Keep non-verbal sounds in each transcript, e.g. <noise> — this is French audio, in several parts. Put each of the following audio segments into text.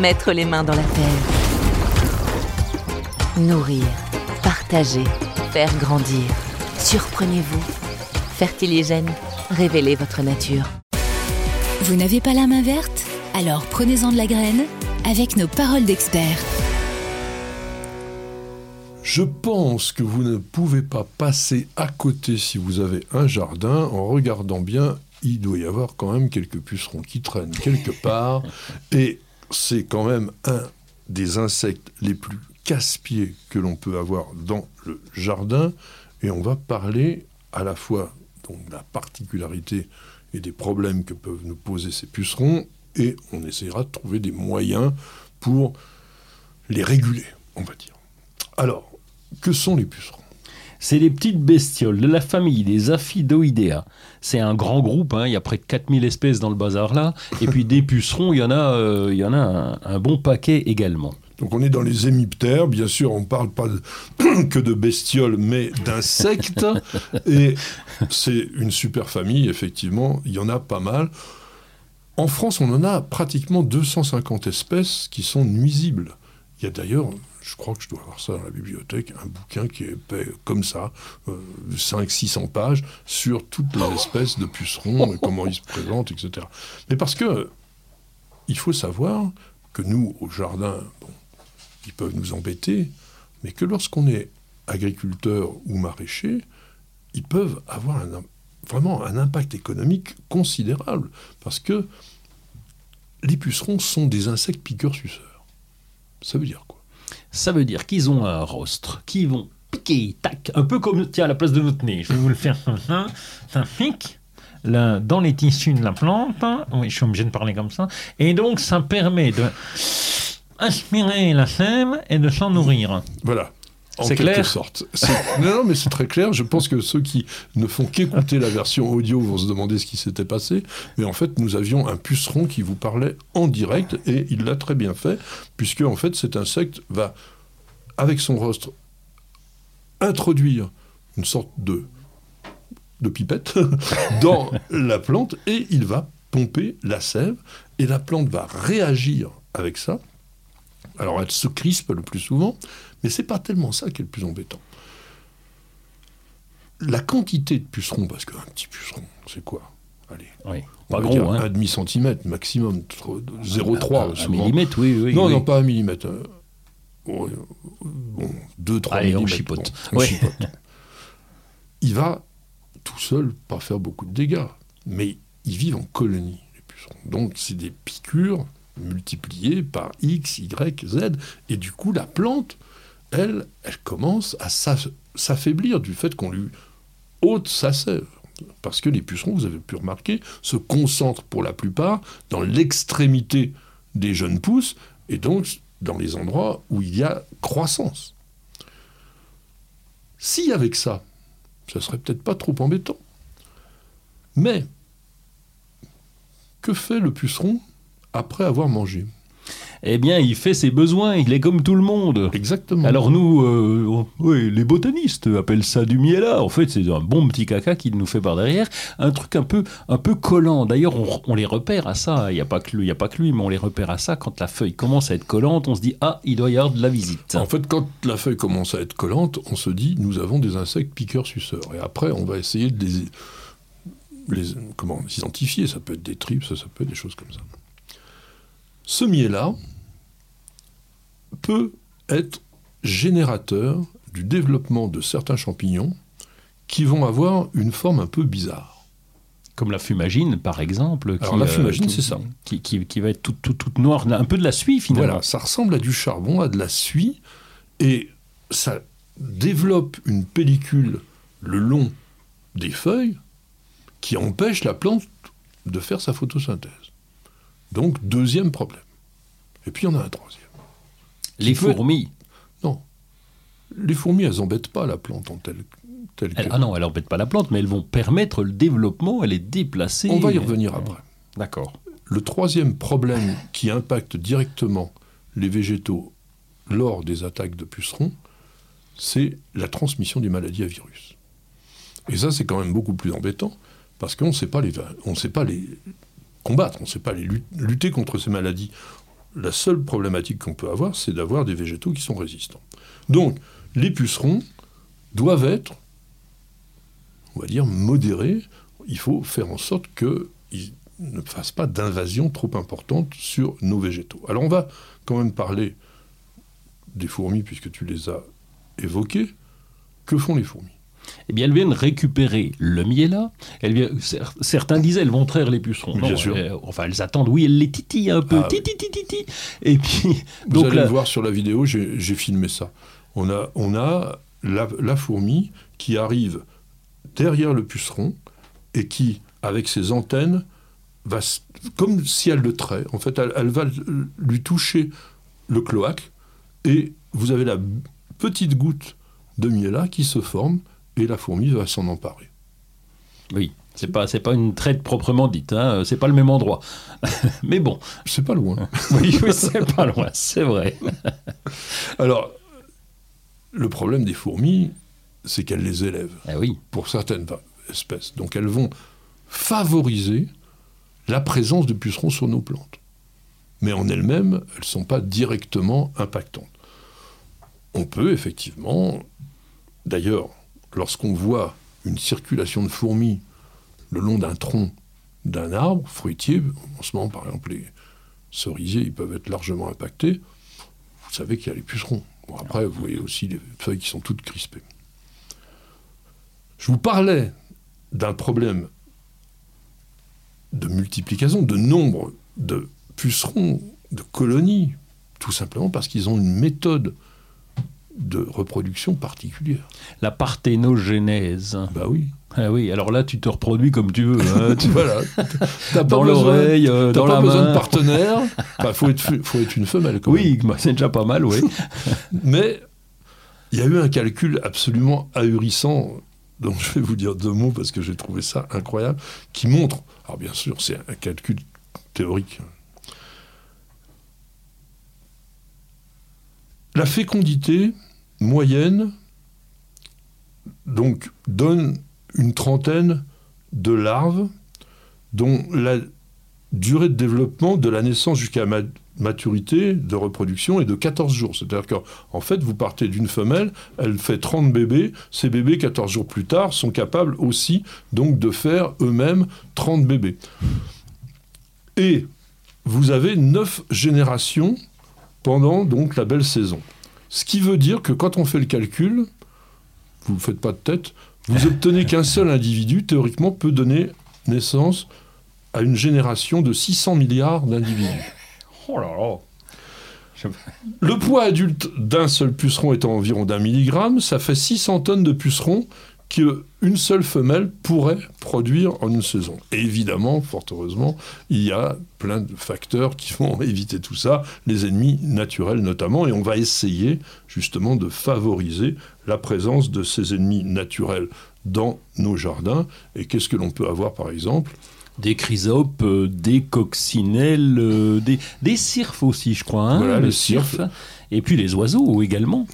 Mettre les mains dans la terre. Nourrir, partager, faire grandir. Surprenez-vous. Fertiligène, révélez votre nature. Vous n'avez pas la main verte? Alors prenez-en de la graine avec nos paroles d'experts. Je pense que vous ne pouvez pas passer à côté si vous avez un jardin en regardant bien. Il doit y avoir quand même quelques pucerons qui traînent quelque part. Et c'est quand même un des insectes les plus casse-pieds que l'on peut avoir dans le jardin. Et on va parler à la fois de la particularité et des problèmes que peuvent nous poser ces pucerons. Et on essaiera de trouver des moyens pour les réguler, on va dire. Alors, que sont les pucerons? C'est les petites bestioles de la famille des Aphidoidea. C'est un grand groupe, hein, il y a près de 4000 espèces dans le bazar là. Et puis <laughs> des pucerons, il y en a, euh, il y en a un, un, bon paquet également. Donc on est dans les hémiptères, bien sûr on ne parle pas de, <coughs> que de bestioles, mais d'insectes. <laughs> Et c'est une super famille, effectivement, il y en a pas mal. En France, on en a pratiquement 250 espèces qui sont nuisibles. Il y a d'ailleurs je crois que je dois avoir ça dans la bibliothèque, un bouquin qui est comme ça, euh, 500-600 pages, sur toutes les espèces de pucerons, et comment ils se présentent, etc. Mais parce que il faut savoir que nous, au jardin, ils peuvent nous embêter, mais que lorsqu'on est agriculteur ou maraîcher, ils peuvent avoir vraiment un impact économique considérable, parce que les pucerons sont des insectes piqueurs-suceurs. Ça veut dire quoi? Ça veut dire qu'ils ont un rostre, qui vont piquer, tac, un peu comme tiens, à la place de votre nez. Je vais vous le faire comme ça. Ça pique là, dans les tissus de la plante. Oui, je suis obligé de parler comme ça. Et donc, ça permet de aspirer la sève et de s'en nourrir. Voilà. En quelque clair sorte. <laughs> Non, non, mais c'est très clair. Je pense que ceux qui ne font qu'écouter la version audio vont se demander ce qui s'était passé. Mais en fait, nous avions un puceron qui vous parlait en direct et il l'a très bien fait, puisque en fait, cet insecte va, avec son rostre, introduire une sorte de, de pipette <laughs> dans la plante et il va pomper la sève et la plante va réagir avec ça. Alors elle se crispe le plus souvent, mais c'est pas tellement ça qui est le plus embêtant. La quantité de pucerons, parce qu'un petit puceron, c'est quoi? Allez, Oui, on pas gros, dire hein. un demi-centimètre maximum, trop- 0,3 Un souvent. millimètre, oui, oui. non, oui. non, pas un millimètre. euh, Bon, 2, 3 Allez, on millimètres. chipote. bon, on chipote. Il va tout seul pas faire beaucoup de dégâts, mais ils vivent en colonie, les pucerons. Donc c'est des piqûres multipliées par X, Y, Z, et du coup la plante, elle, elle commence à s'aff- s'affaiblir du fait qu'on lui ôte sa sève. Parce que les pucerons, vous avez pu remarquer, se concentrent pour la plupart dans l'extrémité des jeunes pousses, et donc dans les endroits où il y a croissance. Si avec ça, ça serait peut-être pas trop embêtant. Mais que fait le puceron après avoir mangé Eh bien, il fait ses besoins, il est comme tout le monde. Exactement. Alors nous, euh, oui, les botanistes appellent ça du miela. En fait, c'est un bon petit caca qu'il nous fait par derrière, un truc un peu, un peu collant. D'ailleurs, on, on les repère à ça. Il n'y a pas que lui, il y a pas que lui, mais on les repère à ça. Quand la feuille commence à être collante, on se dit ah, il doit y avoir de la visite. En fait, quand la feuille commence à être collante, on se dit nous avons des insectes piqueurs-suceurs. Et après, on va essayer de les, les comment, les identifier. Ça peut être des tripes, ça, ça peut être des choses comme ça. Ce miel-là peut être générateur du développement de certains champignons qui vont avoir une forme un peu bizarre. Comme la fumagine, par exemple. Alors, la fumagine, qui- c'est ça. Qui, qui- qui va être toute, toute, toute noire, un peu de la suie finalement. Voilà, ça ressemble à du charbon, à de la suie, et ça développe une pellicule le long des feuilles qui empêche la plante de faire sa photosynthèse. Donc, deuxième problème. Et puis il y en a un troisième. Les peut- fourmis. Non. Les fourmis, elles embêtent pas la plante en telle, telle que. Elles- ah non, elles n'embêtent pas la plante, mais elles vont permettre le développement, elle est déplacée. On va y revenir après. D'accord. Le troisième problème qui impacte directement les végétaux lors des attaques de pucerons, c'est la transmission des maladies à virus. Et ça, c'est quand même beaucoup plus embêtant, parce qu'on ne sait pas les, on sait pas les on ne sait pas les lut- lutter contre ces maladies. La seule problématique qu'on peut avoir, c'est d'avoir des végétaux qui sont résistants. Donc, les pucerons doivent être, on va dire, modérés. Il faut faire en sorte qu'ils ne fassent pas d'invasion trop importante sur nos végétaux. Alors, on va quand même parler des fourmis, puisque tu les as évoquées. Que font les fourmis? Eh bien, elles viennent récupérer le cer- certains disaient elles vont traire les pucerons. Bien Non, sûr. euh, enfin, elles attendent. Oui, elles les titillent un peu. Ah oui. titi, titi, titi. Et puis, Vous donc allez là, le voir sur la vidéo, j'ai filmé ça. On a, on a la, la fourmi qui arrive derrière le puceron et qui, avec ses antennes, va, comme si elle le trait, en fait, elle, elle va lui toucher le cloaque et vous avez la petite goutte de miella qui se forme et la fourmi va s'en emparer. oui, c'est pas, c'est pas une traite proprement dite. Hein. C'est pas le même endroit. <laughs> Mais bon, C'est pas loin. <laughs> oui, oui, c'est pas loin, c'est vrai. <laughs> Alors, le problème des fourmis, c'est qu'elles les élèvent. Ah oui. pour certaines espèces. Donc elles vont favoriser la présence de pucerons sur nos plantes. Mais en elles-mêmes, elles ne sont pas directement impactantes. On peut effectivement, d'ailleurs, lorsqu'on voit une circulation de fourmis le long d'un tronc d'un arbre fruitier, en ce moment par exemple les cerisiers, ils peuvent être largement impactés, vous savez qu'il y a les pucerons. Bon, après, vous voyez aussi les feuilles qui sont toutes crispées. Je vous parlais d'un problème de multiplication, de nombre de pucerons, de colonies, tout simplement parce qu'ils ont une méthode de reproduction particulière. La parthénogénèse. Bah oui. Ah oui, alors là, tu te reproduis comme tu veux. hein. Tu- <laughs> voilà. T'as dans l'oreille, euh, T'as dans pas la besoin main. de partenaire. Il <laughs> faut, être, faut être une femelle quand même. Oui, bah, c'est déjà pas mal, oui. <laughs> Mais il y a eu un calcul absolument ahurissant, dont je vais vous dire deux mots parce que j'ai trouvé ça incroyable, qui montre, alors bien sûr c'est un calcul théorique, la fécondité moyenne donc donne une trentaine de larves dont la durée de développement de la naissance jusqu'à ma maturité de reproduction est de 14 jours. C'est-à-dire qu'en en fait, vous partez d'une femelle, elle fait 30 bébés, ces bébés, 14 jours plus tard, sont capables aussi donc de faire eux-mêmes 30 bébés. Et vous avez 9 générations pendant donc la belle saison. Ce qui veut dire que quand on fait le calcul, vous ne faites pas de tête, vous obtenez qu'un seul individu, théoriquement, peut donner naissance à une génération de 600 milliards d'individus. <laughs> Oh là là. Le poids adulte d'un seul puceron étant environ d'un milligramme, ça fait 600 tonnes de pucerons qu'une seule femelle pourrait produire en une saison. Et évidemment, fort heureusement, il y a plein de facteurs qui vont <laughs> éviter tout ça, les ennemis naturels notamment, et on va essayer justement de favoriser la présence de ces ennemis naturels dans nos jardins. Et qu'est-ce que l'on peut avoir par exemple? Des chrysopes, euh, des coccinelles, euh, des, des cirfes aussi, je crois. hein, Voilà, le les cirfes. Et puis les oiseaux également.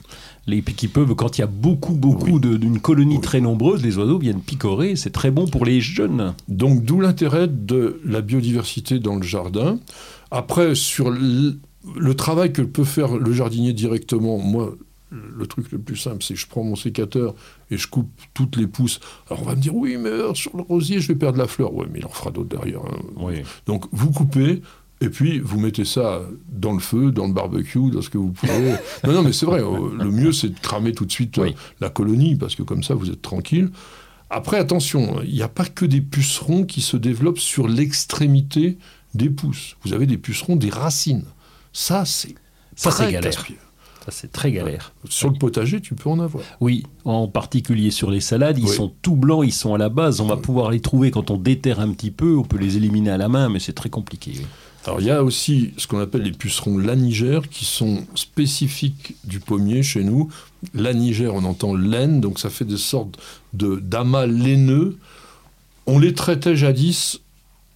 Les, qui peuvent, quand il y a beaucoup, beaucoup d'une colonie très nombreuse, les oiseaux viennent picorer. C'est très bon pour les jeunes. Donc d'où l'intérêt de la biodiversité dans le jardin. Après, sur le, le travail que peut faire le jardinier directement, moi, le truc le plus simple, c'est que je prends mon sécateur et je coupe toutes les pousses. Alors on va me dire, oui, mais sur le rosier, je vais perdre la fleur. Oui, mais il en fera d'autres derrière. hein. Oui. Donc vous coupez, et puis vous mettez ça dans le feu, dans le barbecue, dans ce que vous pouvez. <laughs> non, non, mais c'est vrai, euh, le mieux c'est de cramer tout de suite euh, Oui. la colonie, parce que comme ça vous êtes tranquille. Après, attention, il n'y a pas que des pucerons qui se développent sur l'extrémité des pousses. Vous avez des pucerons des racines. Ça, c'est Ça, très c'est galère. Ça, c'est très galère. Sur le potager, tu peux en avoir. Oui, en particulier sur les salades, ils Oui. sont tout blancs, ils sont à la base. On va pouvoir les trouver quand on déterre un petit peu. On peut les éliminer à la main, mais c'est très compliqué. oui. Alors il y a aussi ce qu'on appelle les pucerons lanigères qui sont spécifiques du pommier chez nous. Lanigère, on entend laine, donc ça fait des sortes de d'amas laineux. On les traitait jadis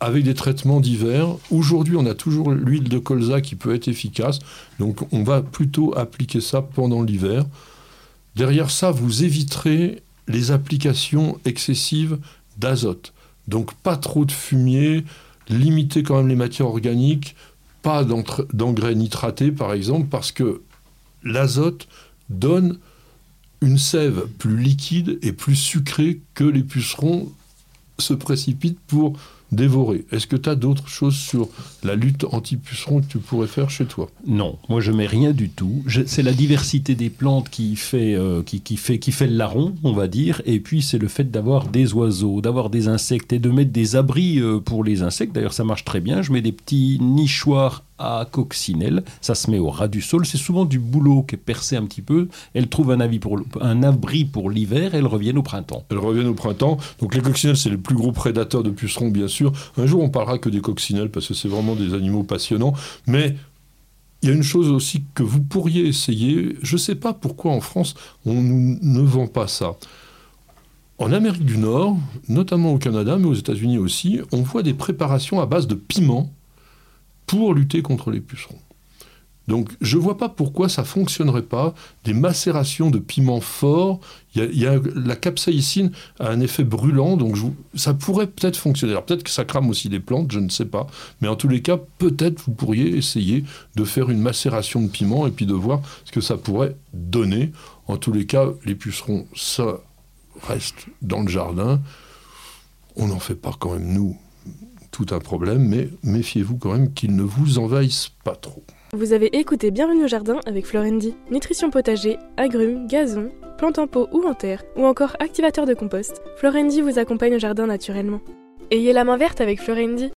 avec des traitements divers. Aujourd'hui, on a toujours l'huile de colza qui peut être efficace, donc on va plutôt appliquer ça pendant l'hiver. Derrière ça, vous éviterez les applications excessives d'azote. Donc pas trop de fumier, limiter quand même les matières organiques, pas d'engrais nitratés par exemple, parce que l'azote donne une sève plus liquide et plus sucrée que les pucerons se précipitent pour dévorer. Est-ce que tu as d'autres choses sur la lutte anti-puceron que tu pourrais faire chez toi? Non, moi je mets rien du tout. C'est la diversité des plantes qui fait, euh, qui fait, qui fait le larron, on va dire. Et puis c'est le fait d'avoir des oiseaux, d'avoir des insectes et de mettre des abris euh, pour les insectes. D'ailleurs ça marche très bien. Je mets des petits nichoirs à coccinelle. Ça se met au ras du sol. C'est souvent du boulot qui est percé un petit peu. Elles trouvent un, abri pour l'hiver et elles reviennent au printemps. Elles reviennent au printemps. Donc les coccinelles, c'est les plus gros prédateurs de pucerons, bien sûr. Un jour, on parlera que des coccinelles parce que c'est vraiment des animaux passionnants. Mais il y a une chose aussi que vous pourriez essayer. Je ne sais pas pourquoi en France, on ne vend pas ça. En Amérique du Nord, notamment au Canada, mais aux États-Unis aussi, on voit des préparations à base de piment pour lutter contre les pucerons. Donc je ne vois pas pourquoi ça fonctionnerait pas. Des macérations de piments forts, y y a- la capsaïcine a un effet brûlant, donc ça pourrait peut-être fonctionner. Alors peut-être que ça crame aussi les plantes, je ne sais pas. Mais en tous les cas, peut-être vous pourriez essayer de faire une macération de piment et puis de voir ce que ça pourrait donner. En tous les cas, les pucerons, ça reste dans le jardin. On n'en fait pas quand même, nous, tout un problème, mais méfiez-vous quand même qu'ils ne vous envahissent pas trop. Vous avez écouté Bienvenue au jardin avec Florendi. Nutrition potager, agrumes, gazon, plantes en pot ou en terre, ou encore activateur de compost, Florendi vous accompagne au jardin naturellement. Ayez la main verte avec Florendi.